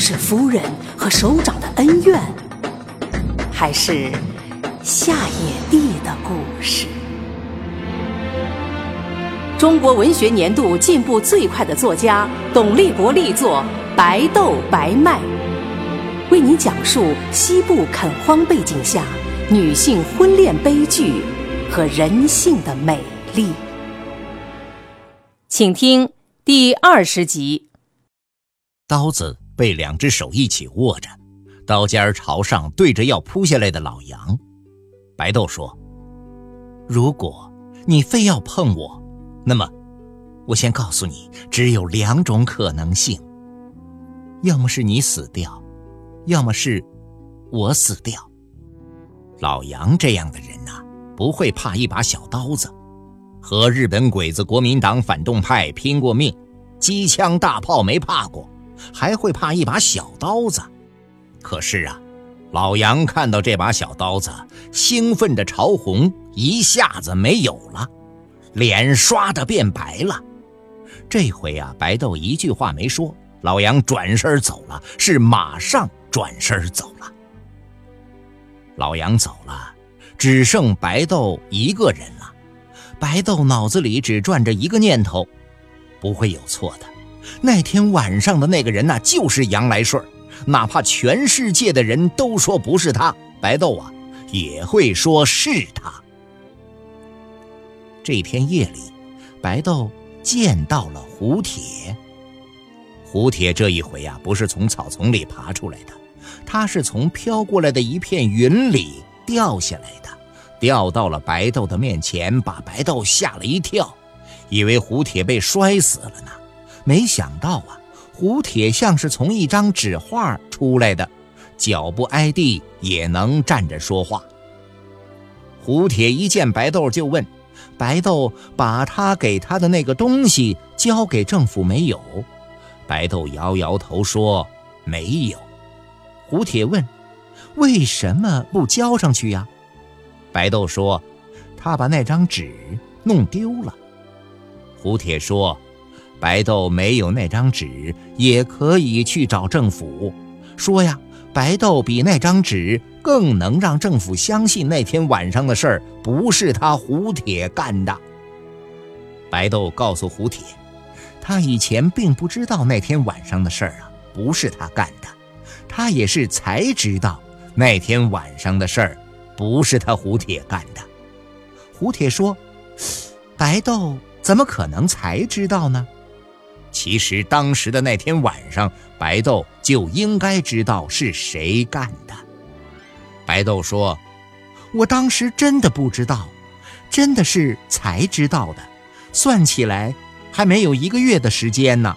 是夫人和首长的恩怨，还是夏野地的故事？中国文学年度进步最快的作家董立国力作《白豆白麦》，为您讲述西部垦荒背景下女性婚恋悲剧和人性的美丽。请听第二十集。刀子。被两只手一起握着，刀尖朝上对着要扑下来的老杨。白豆说：“如果你非要碰我，那么我先告诉你，只有两种可能性：要么是你死掉，要么是我死掉。老杨这样的人呐，不会怕一把小刀子，和日本鬼子、国民党反动派拼过命，机枪大炮没怕过。”还会怕一把小刀子？可是啊，老杨看到这把小刀子，兴奋的潮红一下子没有了，脸刷的变白了。这回啊，白豆一句话没说，老杨转身走了，是马上转身走了。老杨走了，只剩白豆一个人了。白豆脑子里只转着一个念头：不会有错的。那天晚上的那个人呐，就是杨来顺哪怕全世界的人都说不是他，白豆啊也会说是他。这天夜里，白豆见到了胡铁。胡铁这一回啊，不是从草丛里爬出来的，他是从飘过来的一片云里掉下来的，掉到了白豆的面前，把白豆吓了一跳，以为胡铁被摔死了呢。没想到啊，胡铁像是从一张纸画出来的，脚不挨地也能站着说话。胡铁一见白豆就问：“白豆把他给他的那个东西交给政府没有？”白豆摇摇头说：“没有。”胡铁问：“为什么不交上去呀？”白豆说：“他把那张纸弄丢了。”胡铁说。白豆没有那张纸，也可以去找政府，说呀，白豆比那张纸更能让政府相信那天晚上的事儿不是他胡铁干的。白豆告诉胡铁，他以前并不知道那天晚上的事儿啊不是他干的，他也是才知道那天晚上的事儿不是他胡铁干的。胡铁说：“白豆怎么可能才知道呢？”其实当时的那天晚上，白豆就应该知道是谁干的。白豆说：“我当时真的不知道，真的是才知道的。算起来，还没有一个月的时间呢。”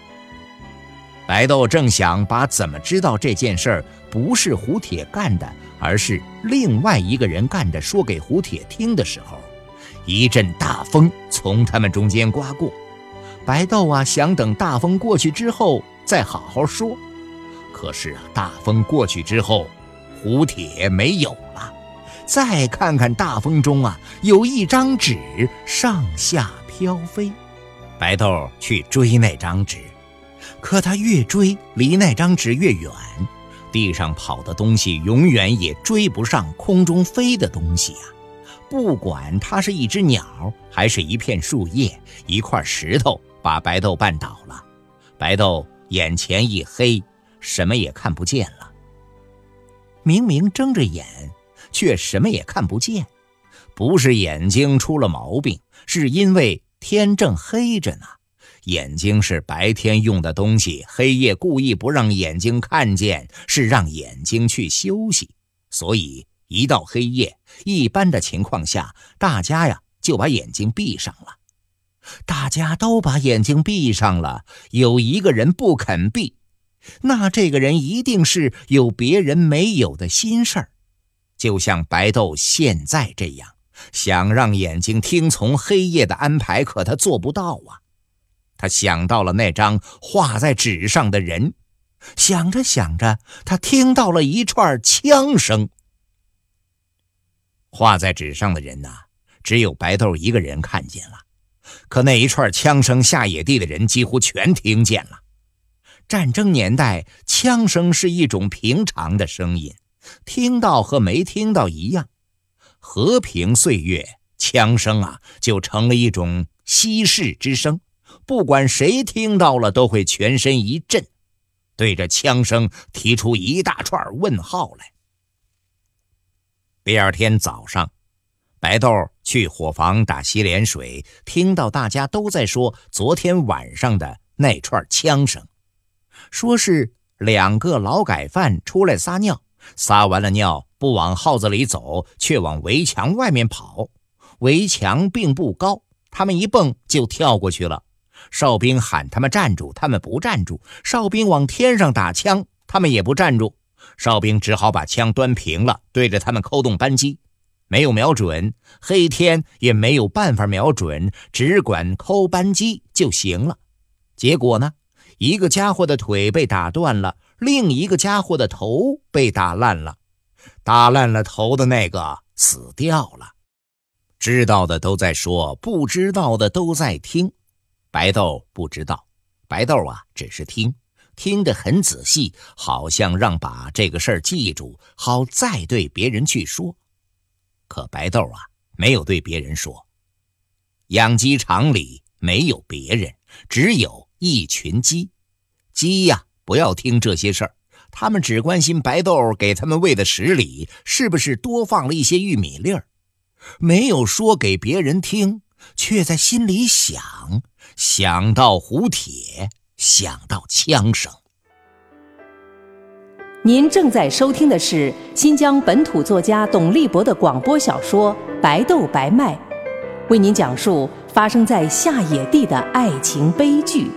白豆正想把怎么知道这件事儿不是胡铁干的，而是另外一个人干的说给胡铁听的时候，一阵大风从他们中间刮过。白豆啊，想等大风过去之后再好好说。可是啊，大风过去之后，胡铁没有了。再看看大风中啊，有一张纸上下飘飞。白豆去追那张纸，可他越追，离那张纸越远。地上跑的东西永远也追不上空中飞的东西呀。不管它是一只鸟，还是一片树叶，一块石头。把白豆绊倒了，白豆眼前一黑，什么也看不见了。明明睁着眼，却什么也看不见，不是眼睛出了毛病，是因为天正黑着呢。眼睛是白天用的东西，黑夜故意不让眼睛看见，是让眼睛去休息。所以一到黑夜，一般的情况下，大家呀就把眼睛闭上了。大家都把眼睛闭上了，有一个人不肯闭，那这个人一定是有别人没有的心事儿，就像白豆现在这样，想让眼睛听从黑夜的安排，可他做不到啊。他想到了那张画在纸上的人，想着想着，他听到了一串枪声。画在纸上的人呐，只有白豆一个人看见了，可那一串枪声，下野地的人几乎全听见了。战争年代，枪声是一种平常的声音，听到和没听到一样；和平岁月，枪声啊就成了一种稀世之声，不管谁听到了，都会全身一震，对着枪声提出一大串问号来。第二天早上，白豆去伙房打洗脸水，听到大家都在说昨天晚上的那串枪声，说是两个劳改犯出来撒尿，撒完了尿不往号子里走，却往围墙外面跑。围墙并不高，他们一蹦就跳过去了。哨兵喊他们站住，他们不站住；哨兵往天上打枪，他们也不站住。哨兵只好把枪端平了，对着他们扣动扳机，没有瞄准，黑天也没有办法瞄准，只管扣扳机就行了。结果呢，一个家伙的腿被打断了，另一个家伙的头被打烂了，打烂了头的那个死掉了。知道的都在说，不知道的都在听。白豆不知道，白豆啊，只是听。听得很仔细，好像让把这个事儿记住，好再对别人去说。可白豆啊，没有对别人说。养鸡场里没有别人，只有一群鸡。鸡呀，不要听这些事儿，他们只关心白豆给他们喂的食里是不是多放了一些玉米粒儿。没有说给别人听，却在心里想，想到胡铁。想到枪声。您正在收听的是新疆本土作家董立博的广播小说《白豆白麦》，为您讲述发生在下野地的爱情悲剧。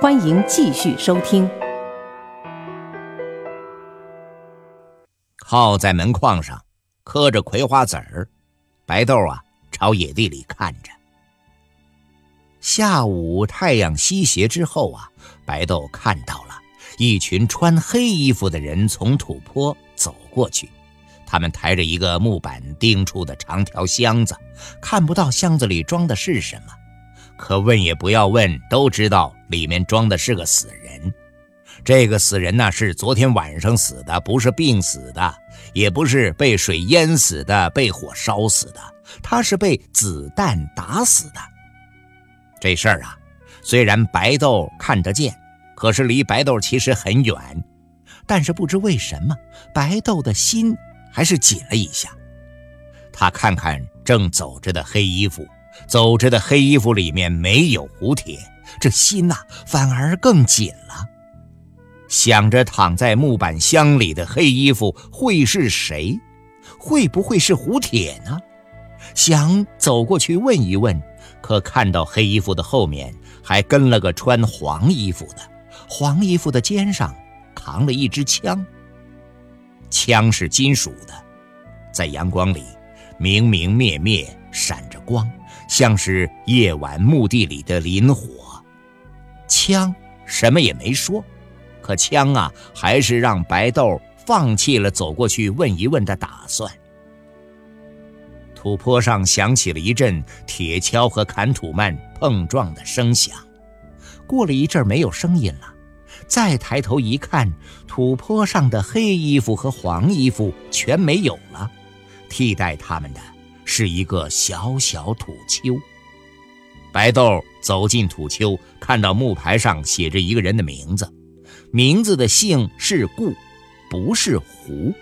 欢迎继续收听。靠在门框上，磕着葵花籽儿，白豆啊，朝野地里看着。下午太阳西斜之后啊，白豆看到了一群穿黑衣服的人从土坡走过去，他们抬着一个木板钉出的长条箱子，看不到箱子里装的是什么，可问也不要问，都知道里面装的是个死人。这个死人呢是昨天晚上死的，不是病死的，也不是被水淹死的，被火烧死的，他是被子弹打死的。这事儿啊，虽然白豆看得见，可是离白豆其实很远。但是不知为什么，白豆的心还是紧了一下。他看看正走着的黑衣服，走着的黑衣服里面没有胡铁，这心呐反而更紧了。想着躺在木板箱里的黑衣服会是谁？会不会是胡铁呢？想走过去问一问。可看到黑衣服的后面还跟了个穿黄衣服的，黄衣服的肩上扛了一支枪。枪是金属的，在阳光里明明灭灭闪着光，像是夜晚墓地里的磷火。枪什么也没说，可枪啊，还是让白豆放弃了走过去问一问的打算。土坡上响起了一阵铁锹和砍土曼碰撞的声响，过了一阵没有声音了，再抬头一看，土坡上的黑衣服和黄衣服全没有了，替代他们的是一个小小土丘。白豆走进土丘，看到木牌上写着一个人的名字，名字的姓是顾，不是胡。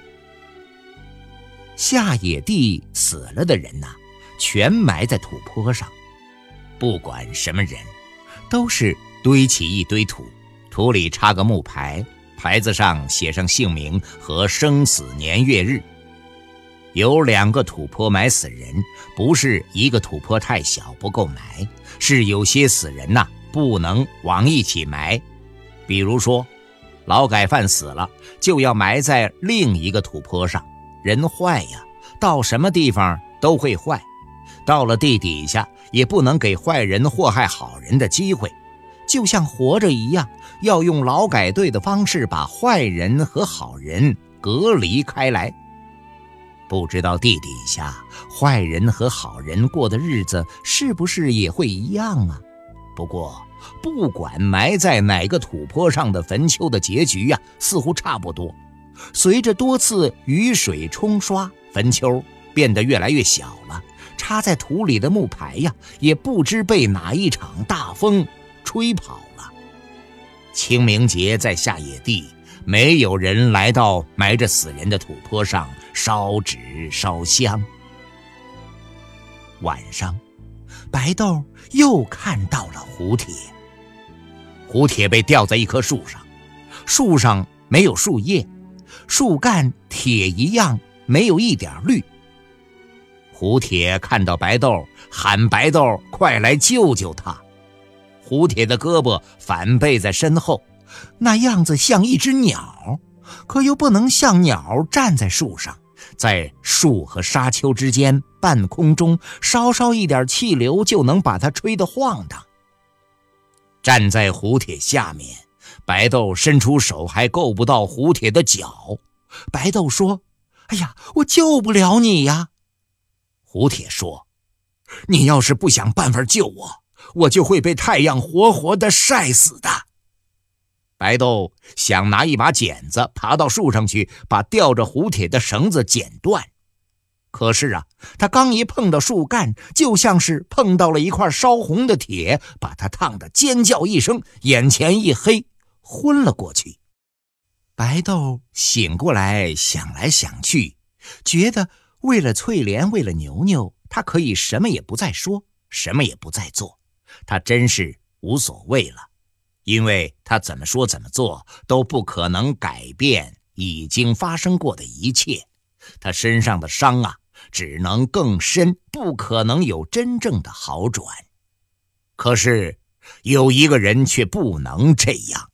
下野地死了的人呐，全埋在土坡上。不管什么人，都是堆起一堆土，土里插个木牌，牌子上写上姓名和生死年月日。有两个土坡埋死人，不是一个土坡太小不够埋，是有些死人呐不能往一起埋。比如说，劳改犯死了，就要埋在另一个土坡上。人坏呀，到什么地方都会坏。到了地底下，也不能给坏人祸害好人的机会。就像活着一样，要用劳改队的方式把坏人和好人隔离开来。不知道地底下坏人和好人过的日子是不是也会一样啊？不过，不管埋在哪个土坡上的坟丘的结局呀，似乎差不多。随着多次雨水冲刷，坟丘变得越来越小了。插在土里的木牌呀，也不知被哪一场大风吹跑了。清明节在下野地，没有人来到埋着死人的土坡上烧纸烧香。晚上，白豆又看到了胡铁。胡铁被吊在一棵树上，树上没有树叶，树干铁一样，没有一点绿。胡铁看到白豆，喊：“白豆，快来救救他！”胡铁的胳膊反背在身后，那样子像一只鸟，可又不能像鸟站在树上，在树和沙丘之间半空中，稍稍一点气流就能把它吹得晃荡。站在胡铁下面，白豆伸出手还够不到胡铁的脚。白豆说：“哎呀，我救不了你呀。”胡铁说：“你要是不想办法救我，我就会被太阳活活的晒死的。”白豆想拿一把剪子爬到树上去，把吊着胡铁的绳子剪断。可是啊，他刚一碰到树干，就像是碰到了一块烧红的铁，把他烫得尖叫一声，眼前一黑，昏了过去。白豆醒过来，想来想去，觉得。为了翠莲，为了牛牛，他可以什么也不再说，什么也不再做，他真是无所谓了，因为他怎么说怎么做都不可能改变已经发生过的一切，他身上的伤啊，只能更深，不可能有真正的好转。可是有一个人却不能这样。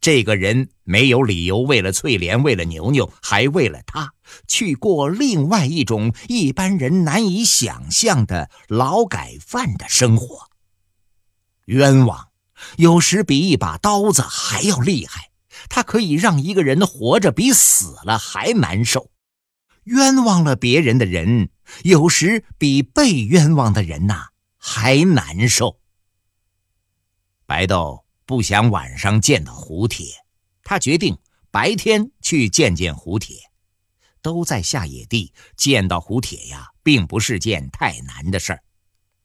这个人没有理由为了翠莲，为了牛牛，还为了他，去过另外一种一般人难以想象的劳改犯的生活。冤枉，有时比一把刀子还要厉害，它可以让一个人活着比死了还难受。冤枉了别人的人，有时比被冤枉的人呐还难受。白豆。不想晚上见到胡铁，他决定白天去见见胡铁。都在下野地见到胡铁呀，并不是件太难的事儿。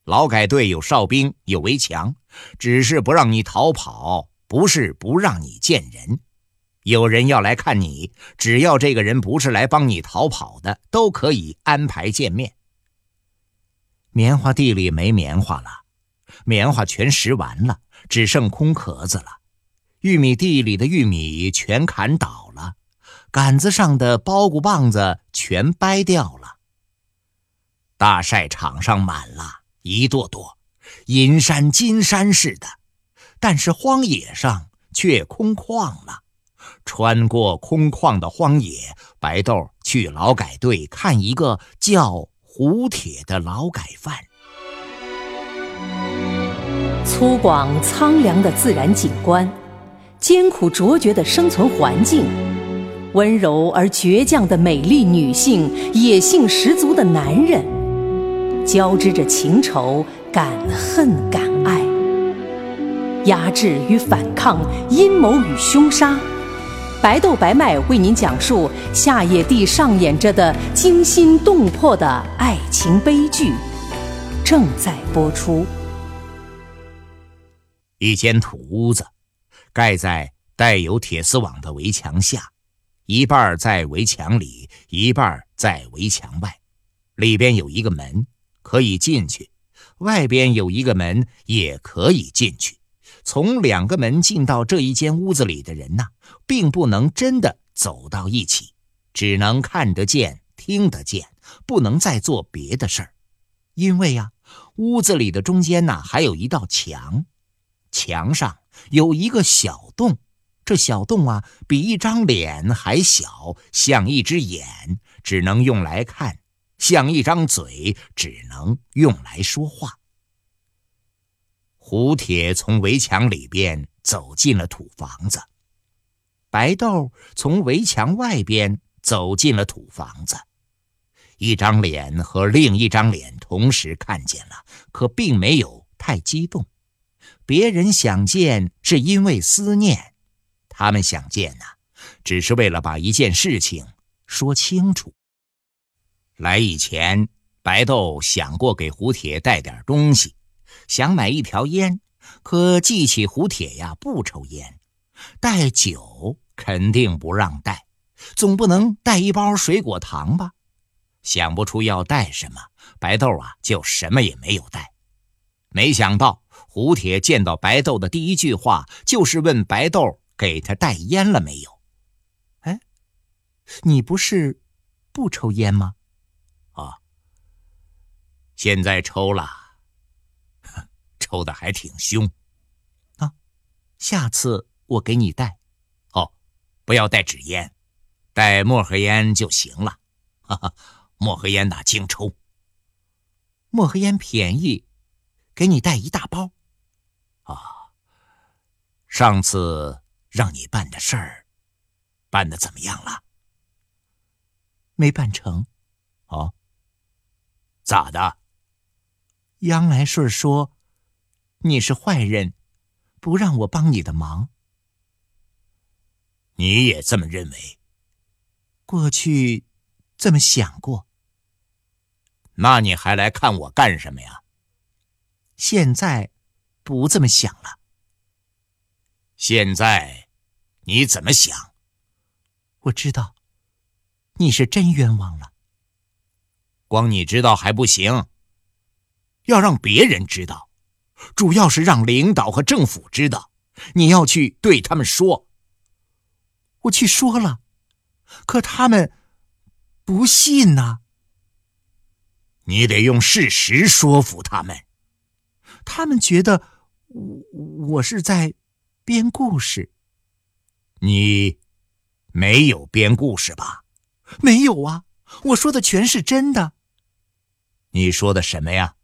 劳改队有哨兵，有围墙，只是不让你逃跑，不是不让你见人。有人要来看你，只要这个人不是来帮你逃跑的，都可以安排见面。棉花地里没棉花了，棉花全拾完了。只剩空壳子了，玉米地里的玉米全砍倒了，杆子上的苞谷棒子全掰掉了。大晒场上满了一垛垛，银山金山似的，但是荒野上却空旷了。穿过空旷的荒野，白豆去劳改队看一个叫胡铁的劳改犯。粗犷苍凉的自然景观，艰苦卓绝的生存环境，温柔而倔强的美丽女性，野性十足的男人，交织着情仇、敢恨、敢爱，压制与反抗，阴谋与凶杀。白豆白麦为您讲述夏野地上演着的惊心动魄的爱情悲剧，正在播出。一间土屋子，盖在带有铁丝网的围墙下，一半在围墙里，一半在围墙外。里边有一个门，可以进去；外边有一个门，也可以进去。从两个门进到这一间屋子里的人呐，并不能真的走到一起，只能看得见、听得见，不能再做别的事儿。因为呀，屋子里的中间呐，还有一道墙。墙上有一个小洞，这小洞啊，比一张脸还小，像一只眼，只能用来看；像一张嘴，只能用来说话。胡铁从围墙里边走进了土房子，白豆从围墙外边走进了土房子。一张脸和另一张脸同时看见了，可并没有太激动。别人想见是因为思念，他们想见呢，只是为了把一件事情说清楚。来以前，白豆想过给胡铁带点东西。想买一条烟，可记起胡铁呀不抽烟，带酒肯定不让带，总不能带一包水果糖吧？想不出要带什么，白豆啊就什么也没有带。没想到胡铁见到白豆的第一句话就是问白豆给他带烟了没有？哎，你不是不抽烟吗？现在抽了。抽的还挺凶，啊！下次我给你带，哦，不要带纸烟，带墨盒烟就行了。哈哈，墨盒烟哪经抽？墨盒烟便宜，给你带一大包。啊，上次让你办的事儿，办的怎么样了？没办成。哦，咋的？杨来顺说。你是坏人，不让我帮你的忙。你也这么认为？过去这么想过。那你还来看我干什么呀？现在不这么想了。现在你怎么想？我知道你是真冤枉了。光你知道还不行，要让别人知道。主要是让领导和政府知道，你要去对他们说。我去说了，可他们不信呐。你得用事实说服他们。他们觉得我我是在编故事。你没有编故事吧？没有啊，我说的全是真的。你说的什么呀？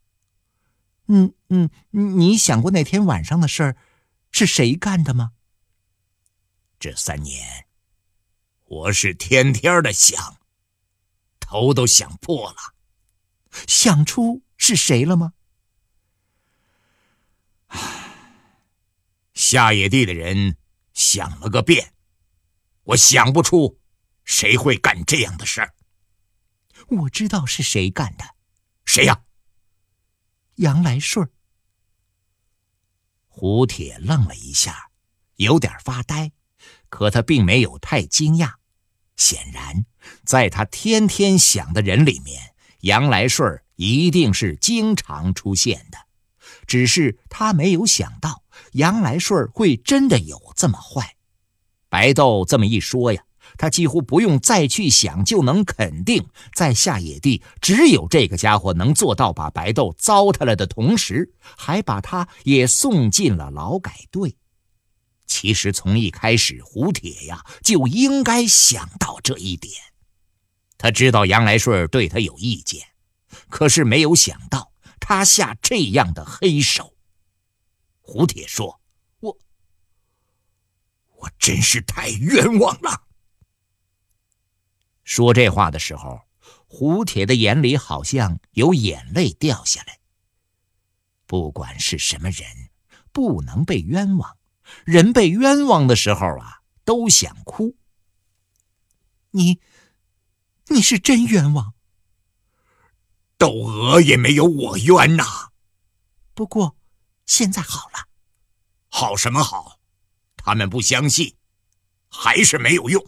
嗯嗯，你想过那天晚上的事儿是谁干的吗？这三年，我是天天的想，头都想破了。想出是谁了吗？下野地的人想了个遍，我想不出谁会干这样的事儿。我知道是谁干的，谁呀？杨来顺胡铁愣了一下，有点发呆，可他并没有太惊讶。显然，在他天天想的人里面，杨来顺一定是经常出现的。只是他没有想到，杨来顺会真的有这么坏。白豆这么一说呀。他几乎不用再去想，就能肯定，在下野地只有这个家伙能做到把白豆糟蹋了的同时，还把他也送进了劳改队。其实从一开始，胡铁呀就应该想到这一点。他知道杨来顺对他有意见，可是没有想到他下这样的黑手。胡铁说：“我，我真是太冤枉了。”说这话的时候，胡铁的眼里好像有眼泪掉下来。不管是什么人，不能被冤枉。人被冤枉的时候啊，都想哭。你，你是真冤枉。窦娥也没有我冤呐。不过，现在好了。好什么好？他们不相信，还是没有用。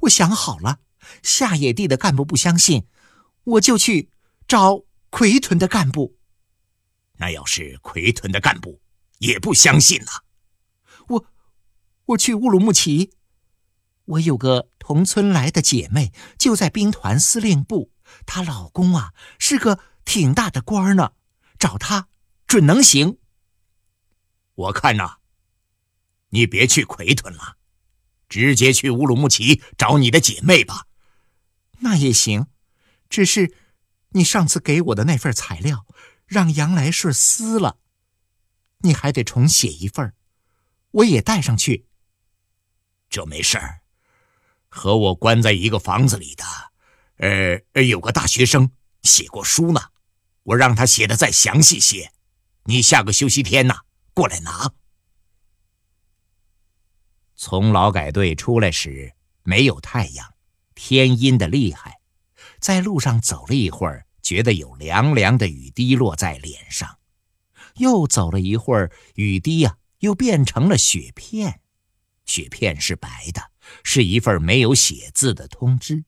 我想好了。下野地的干部不相信，我就去找奎屯的干部。那要是奎屯的干部也不相信呢？我，我去乌鲁木齐。我有个同村来的姐妹，就在兵团司令部，她老公啊是个挺大的官呢，找她准能行。我看呐，你别去奎屯了，直接去乌鲁木齐找你的姐妹吧。那也行，只是你上次给我的那份材料让杨来顺撕了，你还得重写一份，我也带上去。这没事儿，和我关在一个房子里的，呃，有个大学生写过书呢，我让他写的再详细些。你下个休息天呐，过来拿。从劳改队出来时，没有太阳，天阴的厉害。在路上走了一会儿，觉得有凉凉的雨滴落在脸上。又走了一会儿，雨滴呀，又变成了雪片。雪片是白的，是一份没有写字的通知。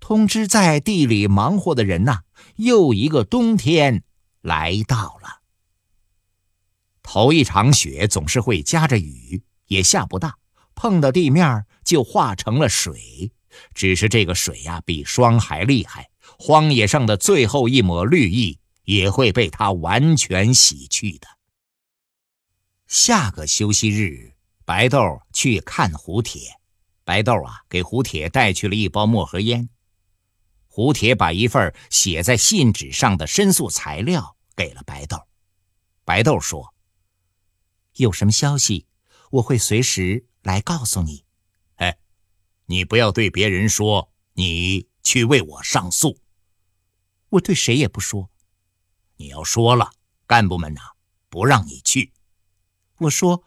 通知在地里忙活的人呐，又一个冬天来到了。头一场雪总是会夹着雨，也下不大。碰到地面就化成了水，只是这个水呀比霜还厉害，荒野上的最后一抹绿意也会被它完全洗去的。下个休息日，白豆去看胡铁，白豆啊给胡铁带去了一包墨盒烟。胡铁把一份写在信纸上的申诉材料给了白豆，白豆说：“有什么消息，我会随时。”来告诉你，你不要对别人说你去为我上诉。我对谁也不说。你要说了，干部们呐不让你去。我说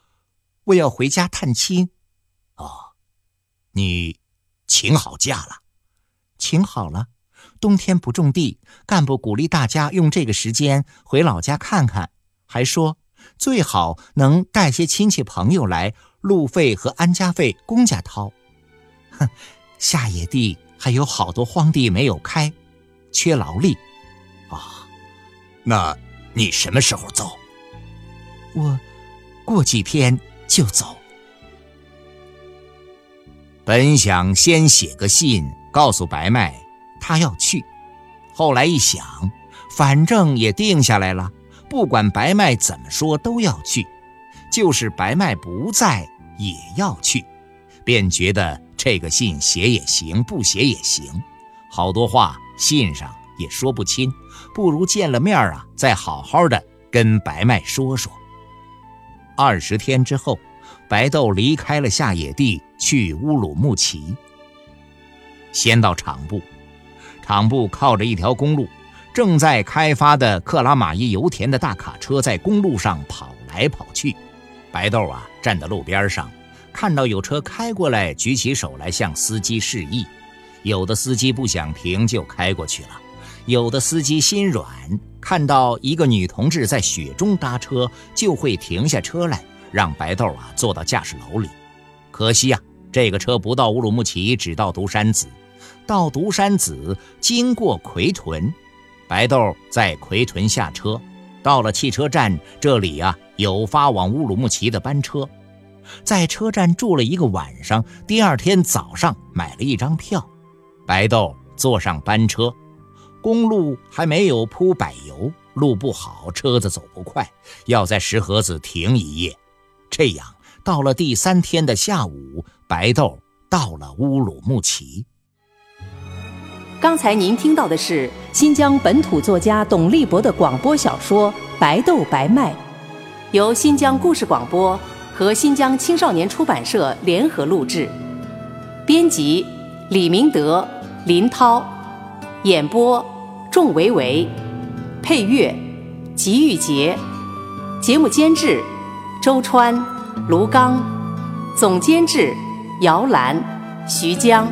我要回家探亲。哦，你请好假了？请好了。冬天不种地，干部鼓励大家用这个时间回老家看看，还说最好能带些亲戚朋友来。路费和安家费公家掏，哼，下野地还有好多荒地没有开，缺劳力。啊，那你什么时候走？我过几天就走。本想先写个信告诉白麦他要去，后来一想，反正也定下来了，不管白麦怎么说都要去，就是白麦不在。也要去，便觉得这个信写也行，不写也行。好多话信上也说不清，不如见了面啊，再好好的跟白麦说说。二十天之后，白豆离开了下野地，去乌鲁木齐。先到厂部，厂部靠着一条公路，正在开发的克拉玛依油田的大卡车在公路上跑来跑去。白豆啊，站在路边上，看到有车开过来，举起手来向司机示意。有的司机不想停，就开过去了；有的司机心软，看到一个女同志在雪中搭车，就会停下车来，让白豆啊坐到驾驶楼里。可惜呀，这个车不到乌鲁木齐，只到独山子。到独山子，经过奎屯，白豆在奎屯下车。到了汽车站，这里呀有发往乌鲁木齐的班车，在车站住了一个晚上。第二天早上买了一张票，白豆坐上班车。公路还没有铺柏油，路不好，车子走不快，要在石河子停一夜。这样到了第三天的下午，白豆到了乌鲁木齐。刚才您听到的是新疆本土作家董立博的广播小说《白豆白麦》，由新疆故事广播和新疆青少年出版社联合录制，编辑李明德、林涛，演播仲维维，配乐吉玉杰，节目监制周川、卢刚，总监制姚兰、徐江。